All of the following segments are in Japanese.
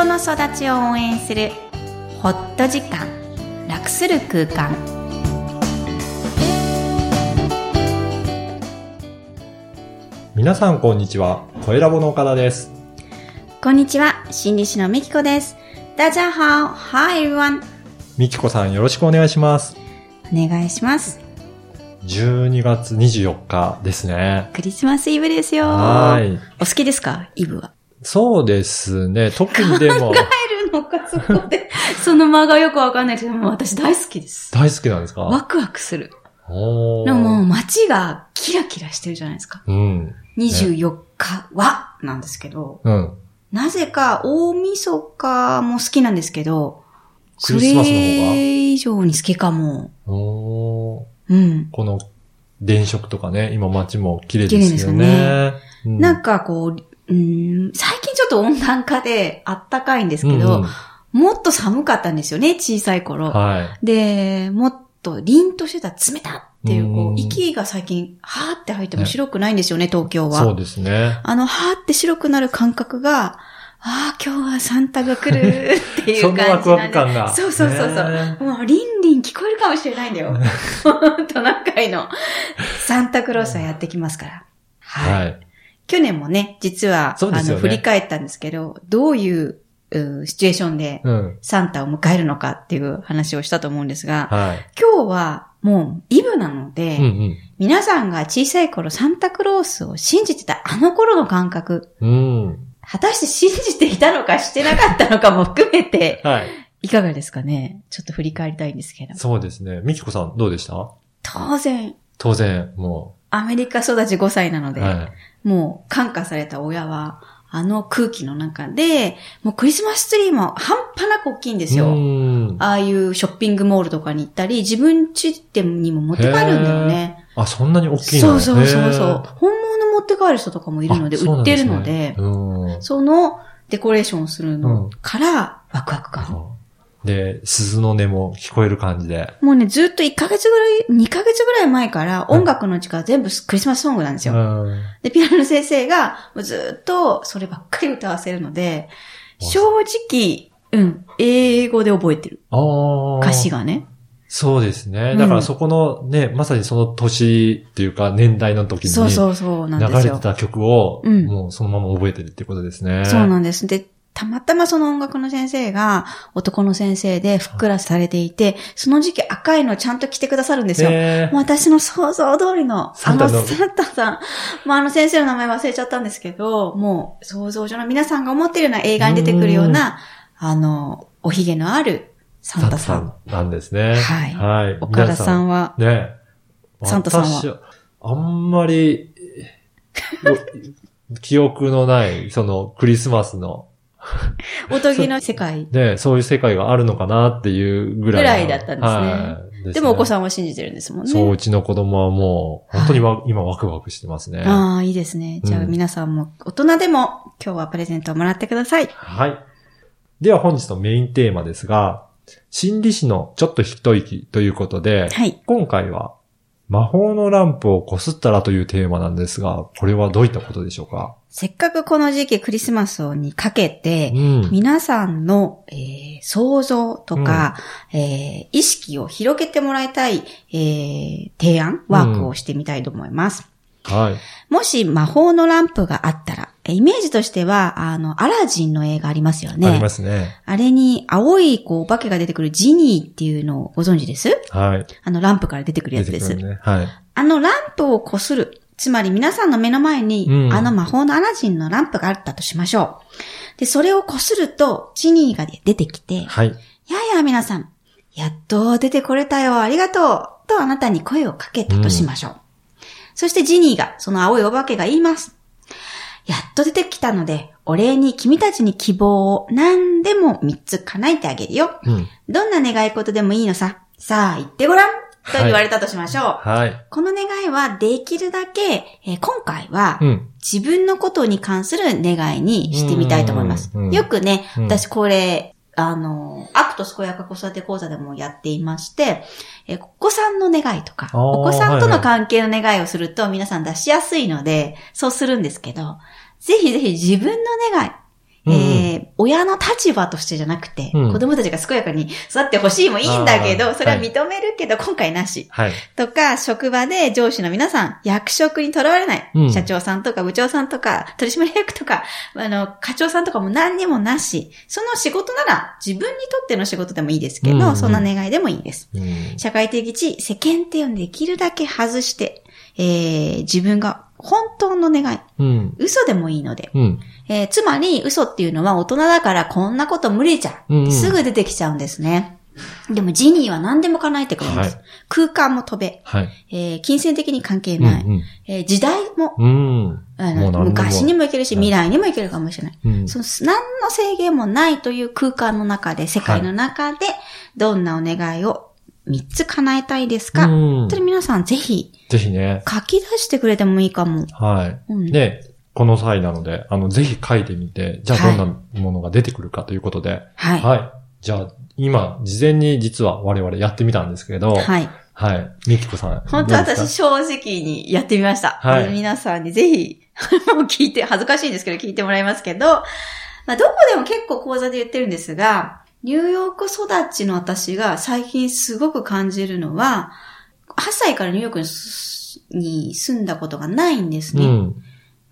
人の育ちを応援するホット時間楽する空間皆さんこんにちは。声ラボの岡田です。こんにちは心理師のみきこです大家好 Hi everyone みきこさんよろしくお願いします。お願いします12月24日ですね。クリスマスイブですよはい。お好きですか？イブはそうですね。特にでも、帰るのかそこで その間がよくわかんないけどもう私大好きです大好きなんですか？ワクワクするでも街がキラキラしてるじゃないですかうん。24日はなんですけど、うん。なぜか大晦日も好きなんですけど、クリスマスの方が？それ以上に好きかも。おーうん。この電飾とかね、今街も綺麗ですよね。綺麗うんなんかこう、うん、最近ちょっと温暖化であったかいんですけど、うんうんもっと寒かったんですよね、小さい頃。はい。で、もっと凛としてた冷たっていう、こう息が最近、はーって入っても白くないんですよね、東京は。そうですね。あの、はーって白くなる感覚が、ああ、今日はサンタが来るっていうそ感じな んなワクワク感が。そうそうそうそう。ねもう、リンリン聞こえるかもしれないんだよ。トナカイのサンタクロースはやってきますから。はい。はい。去年もね、実は、あの、振り返ったんですけど、どういう、うシチュエーションでうん。サンタを迎えるのかっていう話をしたと思うんですが、はい。今日はもうイブなので、うん皆さんが小さい頃サンタクロースを信じてたあの頃の感覚、うん。うん。果たして信じていたのかしてなかったのかも含めて、はい。いかがですかね？ちょっと振り返りたいんですけど。そうですね。みきこさんどうでした？当然、当然、もアメリカ育ち5歳なのう。で、はい。もう感化された親は、あの空気の中で、もうクリスマスツリーも半端なく大きいんですうよ。ん。ああいうショッピングモールとかに行ったり、自分家にも持って帰るんだよね。あ、そんなに大きいの？そうそうそうへそう。本物持って帰る人とかもいーるので、売ってるので、うん。そのデコレーションをするのから、ワクワク感。で、鈴の音も聞こえる感じで。もうね、ずっと1ヶ月ぐらい、2ヶ月ぐらい前から音楽の力全部クリスマスソングなんですよ。うん。で、ピアノの先生がもうずっとそればっかり歌わせるので、正直、うん、英語で覚えてる。歌詞。がね。そうですね。うんだからそこのね、まさにその年っていうか年代の時に流。れてた曲を、うんもうそのまま覚えてるってことですね。そうなんです。で、たまたまその音楽の先生が男の先生でふっくらされていて、その時期赤いのちゃんと着てくださるんですよ。私の想像通りの、あのサンタさん、まあ、あの先生の名前忘れちゃったんですけど、もう想像上の皆さんが思っているような映画に出てくるような、あの、おひげのあるサンタさん。なんですね。はいはい。岡田さんは、皆ね。サンタさんは？私あんまり、お 記憶のない、そのクリスマスの、おとぎの世界。ね、そういう世界があるのかなっていうぐらいの。ぐらいだったんですねはいねでもお子さんは信じてるんですもんね。そう、うちの子供はもう、本当にわ、今ワクワクしてますね。ああ、いいですね。じゃあうん皆さんも、大人でも今日はプレゼントをもらってください。はい。では本日のメインテーマですが、心理師のちょっと一息ということで、はい。今回は魔法のランプをこすったらというテーマなんですが、これはどういったことでしょうか？せっかくこの時期クリスマスにかけて、うん。皆さんの、えー想像とか、えー意識を広げてもらいたい、えー提案、ワークをしてみたいと思います。はい。もし魔法のランプがあったら、えイメージとしては、あの、アラジンの映画ありますよね。ありますね。あれに青い、こう、お化けが出てくるジニーっていうのをご存知です？はい。あの、ランプから出てくるやつです。ね。はい。あのランプをこする。つまり皆さんの目の前に、うんあの魔法のアラジンのランプがあったとしましょう。で、それをこすると、ジニーが出てきて、はい。やや皆さん、やっと出てこれたよ、ありがとう、とあなたに声をかけたとしましょう。そしてジニーが、その青いお化けが言います。やっと出てきたので、お礼に君たちに希望を何でも3つ叶えてあげるよ。うん。どんな願い事でもいいのさ。さあ、言ってごらんと言われたとしましょう。はい。この願いはできるだけ、えー今回はうん。自分のことに関する願いにしてみたいと思います。よくね、うん私これ、あの、 ACT 健やか子育て講座でもやっていまして、えーお子さんの願いとか、お子さんとの関係の願いをすると皆さん出しやすいので、そうするんですけど、ぜひぜひ自分の願い、うんうん。えー親の立場としてじゃなくて、うん。子供たちが健やかに育ってほしいもいいんだけど、それは認めるけど、今回なし。はい。とか、職場で上司の皆さん、役職にとらわれない、うん。社長さんとか部長さんとか、取締役とか、あの、課長さんとかも何にもなし、その仕事なら自分にとっての仕事でもいいですけど、うんうん。そんな願いでもいいです。うん。社会的地位、世間体をできるだけ外して、えー、自分が本当の願い、うん。嘘でもいいので、うん。えーつまり嘘っていうのは大人だからこんなこと無理じゃん。すぐ出てきちゃうんですね。でもジニーは何でも叶えてくれるんです。はい空間も飛べ、はい。えー金銭的に関係うんない、うん。えー時代も、うん。あの昔にもいけるし、はい未来にもいけるかもしれない。うん。その何の制限もないという空間の中で、世界の中で、どんなお願いを3つ叶えたいですか、うん本当に皆さんぜひぜひね。書き出してくれてもいいかも。はい。うんで、この際なので、あの、ぜひ書いてみて、じゃあはいどんなものが出てくるかということで、はい。はい。じゃあ、今、事前に実は我々やってみたんですけど、はい。はい。みきこさん。本当私正直にやってみました。はい皆さんにぜひ、もう聞いて、恥ずかしいんですけど聞いてもらいますけど、まあ、どこでも結構講座で言ってるんですが、ニューヨーク育ちの私が最近すごく感じるのは、8歳からニューヨークに住んだことがないんですね。うん。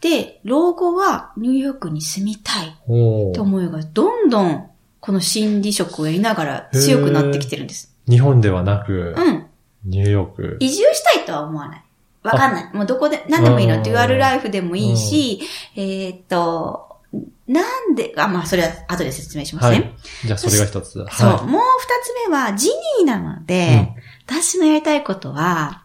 で、老後はニューヨークに住みたいって思いがどんどんこの心理職をやりながら強くなってきてるんです。日本ではなく、うん。ニューヨーク。移住したいとは思わない。わかんない。もうどこで、何でもいいの。うんデュアルライフでもいいし、えーっと、なんで、あ、まあ、それは後で説明しますはいね。。じゃあ、それが一つ。そう。はもう二つ目は、ジニーなので、私のやりたいことは、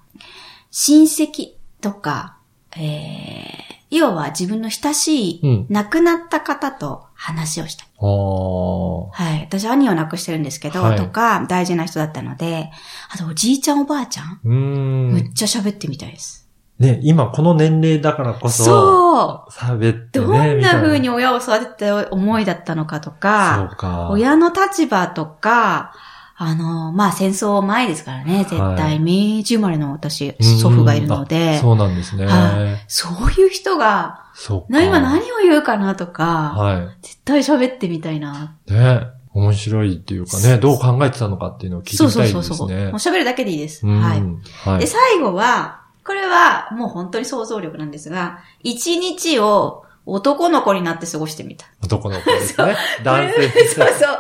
親戚とか、えー、要は自分の親しい、うん亡くなった方と話をしたい。はい。私、兄を亡くしてるんですけど、はいとか、大事な人だったので、あと、おじいちゃんおばあちゃん、うーん。めっちゃ喋ってみたいです。ね、今この年齢だからこそ、そう喋ってね。どんな風に親を育てて思いだったのかとそか、うか。親の立場とか、あの、まあ、戦争前ですからね、絶は対。明治生まれの私、うん祖父がいるのあで、そうなんですね。はそういう人が、そう今何を言うかなとか、は絶対喋ってみたいな。い。ね。面白いっていうかね、どう考えてたのかっていうのを聞いてそうみたいそうそうそう。もうですね。喋るだけでいいです。うんはい。はいで、。最後は、これはもう本当に想像力なんですが、一日を男の子になって過ごしてみた。男の子ですね。男性 そうそう。男性よ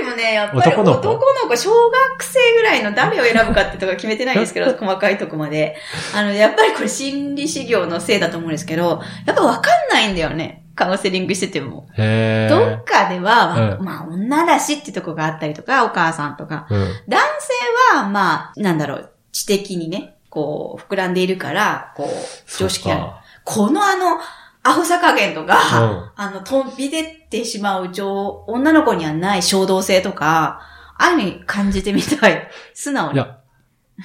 りもね、やっぱり男の子小学生ぐらいの誰を選ぶかってとこ決めてないんですけど、細かいとこまで。あの、やっぱりこれ心理修行のせいだと思うんですけど、やっぱわかんないんだよね。カウンセリングしてても。へどーっかでは、うんまあ、女だしってとこがあったりとか、お母さんとか。うん。男性は、まあ、なんだろう、知的にね、こう、膨らんでいるから、こう、常識ある。る。このあの、アホさ加減とか、うんあの、飛び出てしまう情、女の子にはない衝動性とか、ああいうのに感じてみたい。素直に。いや、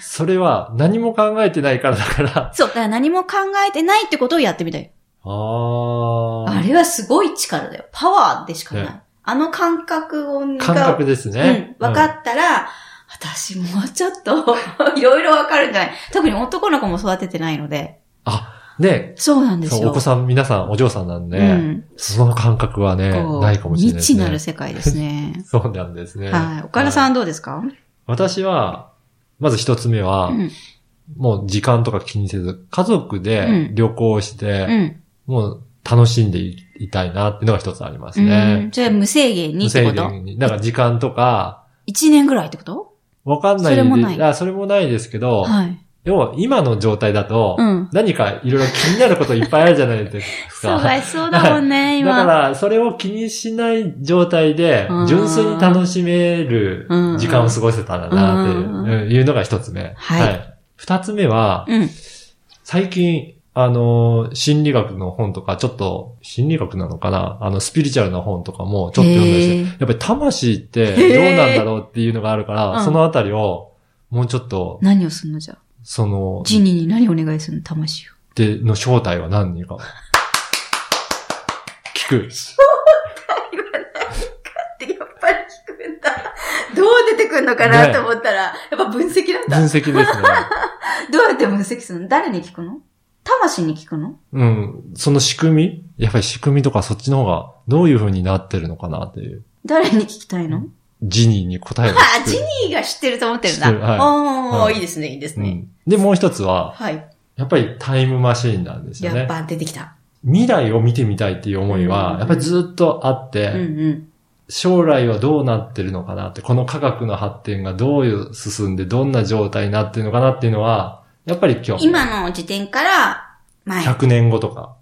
それは何も考えてないからだから。そう、だから何も考えてないってことをやってみたい。あー。あれはすごい力だよ。パワーでしかない。ねあの感覚を、感覚ですね。うん、分かったら、私もうちょっと、いろいろ分かるんじゃない特に男の子も育ててないので。あ、ね、そうなんですよ。お子さん、皆さんお嬢さんなんで、うん。その感覚はね、ないかもしれないですね。未知なる世界ですね。そうなんですね。はい。岡田さんはいはどうですか、私は、まず一つ目は、うん。もう時間とか気にせず、家族で旅行して、うん。もう楽しんでいいたいなっていうのが一つありますうんね。じゃあ無制限に無制ってこと？限に。だから時間とか、一年ぐらいってこと？わかんないそれもないあそれもないですけど、はい。要は今の状態だと、うん。何かいろいろ気になることいっぱいあるじゃないですか。忙しそうだもんね、今。だから、それを気にしない状態でうん、純粋に楽しめるうん時間を過ごせたらなってうんいうのが一つ目。はい二つ目は、うん。最近、あの、心理学の本とか、ちょっと、心理学なのかな？あの、スピリチュアルな本とかもちょっと読んだりして、やっぱり魂ってどうなんだろうっていうのがあるから、うんそのあたりを、もうちょっと、何をすんのじゃあ？その、ジニーに何お願いするの？魂を。で、の正体は何か。聞く。ってやっぱり聞くんだ。どう出てくるのかな？ねと思ったら、やっぱ分析なんだ。分析ですね。どうやって分析するの？誰に聞くの？魂に聞くの？うん。その仕組み？やっぱり仕組みとかそっちの方がどういう風になってるのかなっていう。誰に聞きたいの？ジニーに答えをあ、ジニーが知ってると思ってるんだ。はいおー、はいいいですね、いいですね。うん。で、もう一つは、はい。やっぱりタイムマシーンなんですよね。やっぱ出てきた。未来を見てみたいっていう思いうんは、やっぱりずっとあって、うんうん。将来はどうなってるのかなって、この科学の発展がどういう進んでどんな状態になってるのかなっていうのは、やっぱり今日、今の時点から、前。100年後とか、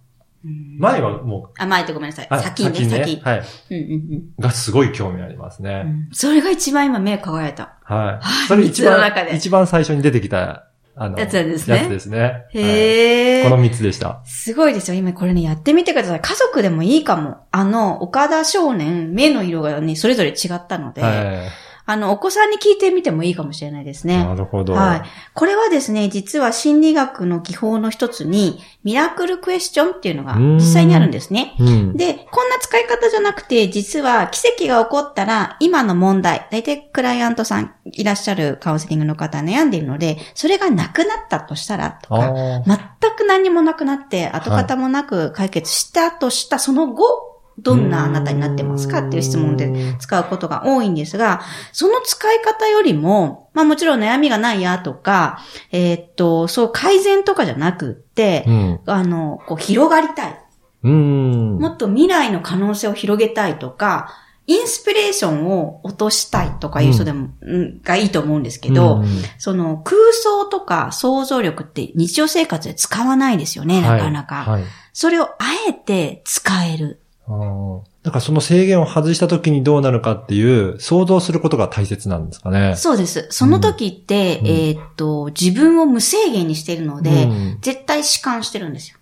うん前はもあ、前ってごめんなさい。先ね、先。はい。うんうんがすごい興味ありますうね。ん。それが一番今目輝いた。はい。それ一番一番最初に出てきた、あの、やつですねやつですね。はいへー。この三つでした。すごいですよ。今これね、やってみてください。家族でもいいかも。あの、岡田少年、目の色がね、それぞれ違ったので、はい。あの、お子さんに聞いてみてもいいかもしれないですね。なるほど。はい。これはですね、実は心理学の技法の一つに、ミラクルクエスチョンっていうのが実際にあるんですね。うん。で、こんな使い方じゃなくて、実は奇跡が起こったら、今の問題、大体クライアントさんいらっしゃるカウンセリングの方悩んでいるので、それがなくなったとしたら、とか、全く何もなくなって、跡形もなく解決したとしたその後、どんなあなたになってますかっていう質問で使うことが多いんですが、その使い方よりも、まあもちろん悩みがないやとか、えーっと、そう改善とかじゃなくってう、ん。あの、こう広がりたい。うん。もっと未来の可能性を広げたいとか、インスピレーションを落としたいとかいう人でも、うんがいいと思うんですけど、うんその空想とか想像力って日常生活で使わないですよね、なかなか。はい。はいそれをあえて使える。だからその制限を外した時にどうなるかっていう想像することが大切なんですかね。そうです。その時って、うんえーっと、自分を無制限にしているので、うん絶対弛緩してるんですよ。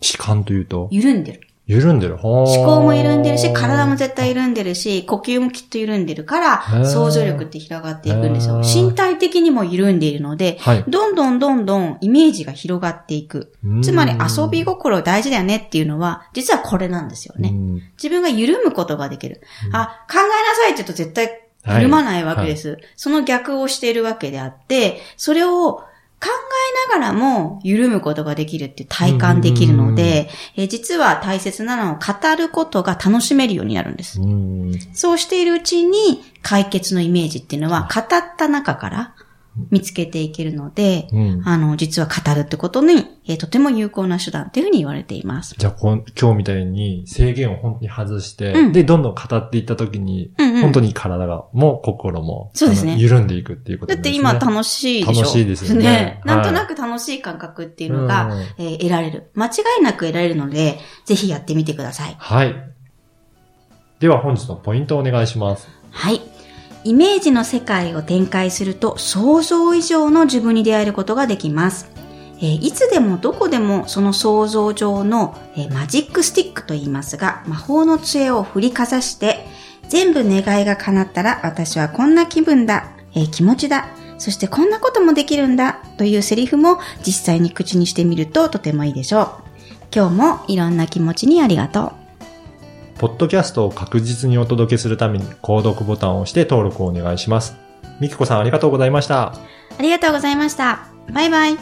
弛緩というと、緩んでる。緩んでる。思思考も緩んでるし、体も絶対緩んでるし、呼吸もきっと緩んでるかへら、ー想像力って広がっていくんですよ。身体的にも緩んでいるので、はい。どんどんどんどんイメージが広がっていく。つまり遊び心大事だよねっていうのは、実はこれなんですよね。うん自分が緩むことができる。うんあ、考えなさいって言うと絶対緩まないわけです。その逆をしているわけであって、それを考えながらも緩むことができるって体感できるので、えー実は大切なのは語ることが楽しめるようになるんです。うんそうしているうちに解決のイメージっていうのは語った中から見つけていけるので、うんあの、実は語るってことに、えーとても有効な手段っていうふうに言われています。じゃあ今日みたいに制限を本当に外して、うんで、どんどん語っていった時に、うんうん本当に体が、も心も、そうですね緩んでいくっていうことですね。だって今楽しいでしょ？楽しいですよねなんとはいなく楽しい感覚っていうのが、うんえー得られる。間違いなく得られるので、ぜひやってみてください。はい。では本日のポイントをお願いします。はい。イメージの世界を展開すると想像以上の自分に出会えることができます。えーいつでもどこでもその想像上の、えーマジックスティックと言いますが、魔法の杖を振りかざして、全部願いが叶ったら私はこんな気分だ、えー気持ちだ、そしてこんなこともできるんだというセリフも実際に口にしてみるととてもいいでしょう。今日もいろんな気持ちにありがとう。ポッドキャストを確実にお届けするために、購読ボタンを押して登録をお願いします。みきこさんありがとうございました。ありがとうございました。バイバイ。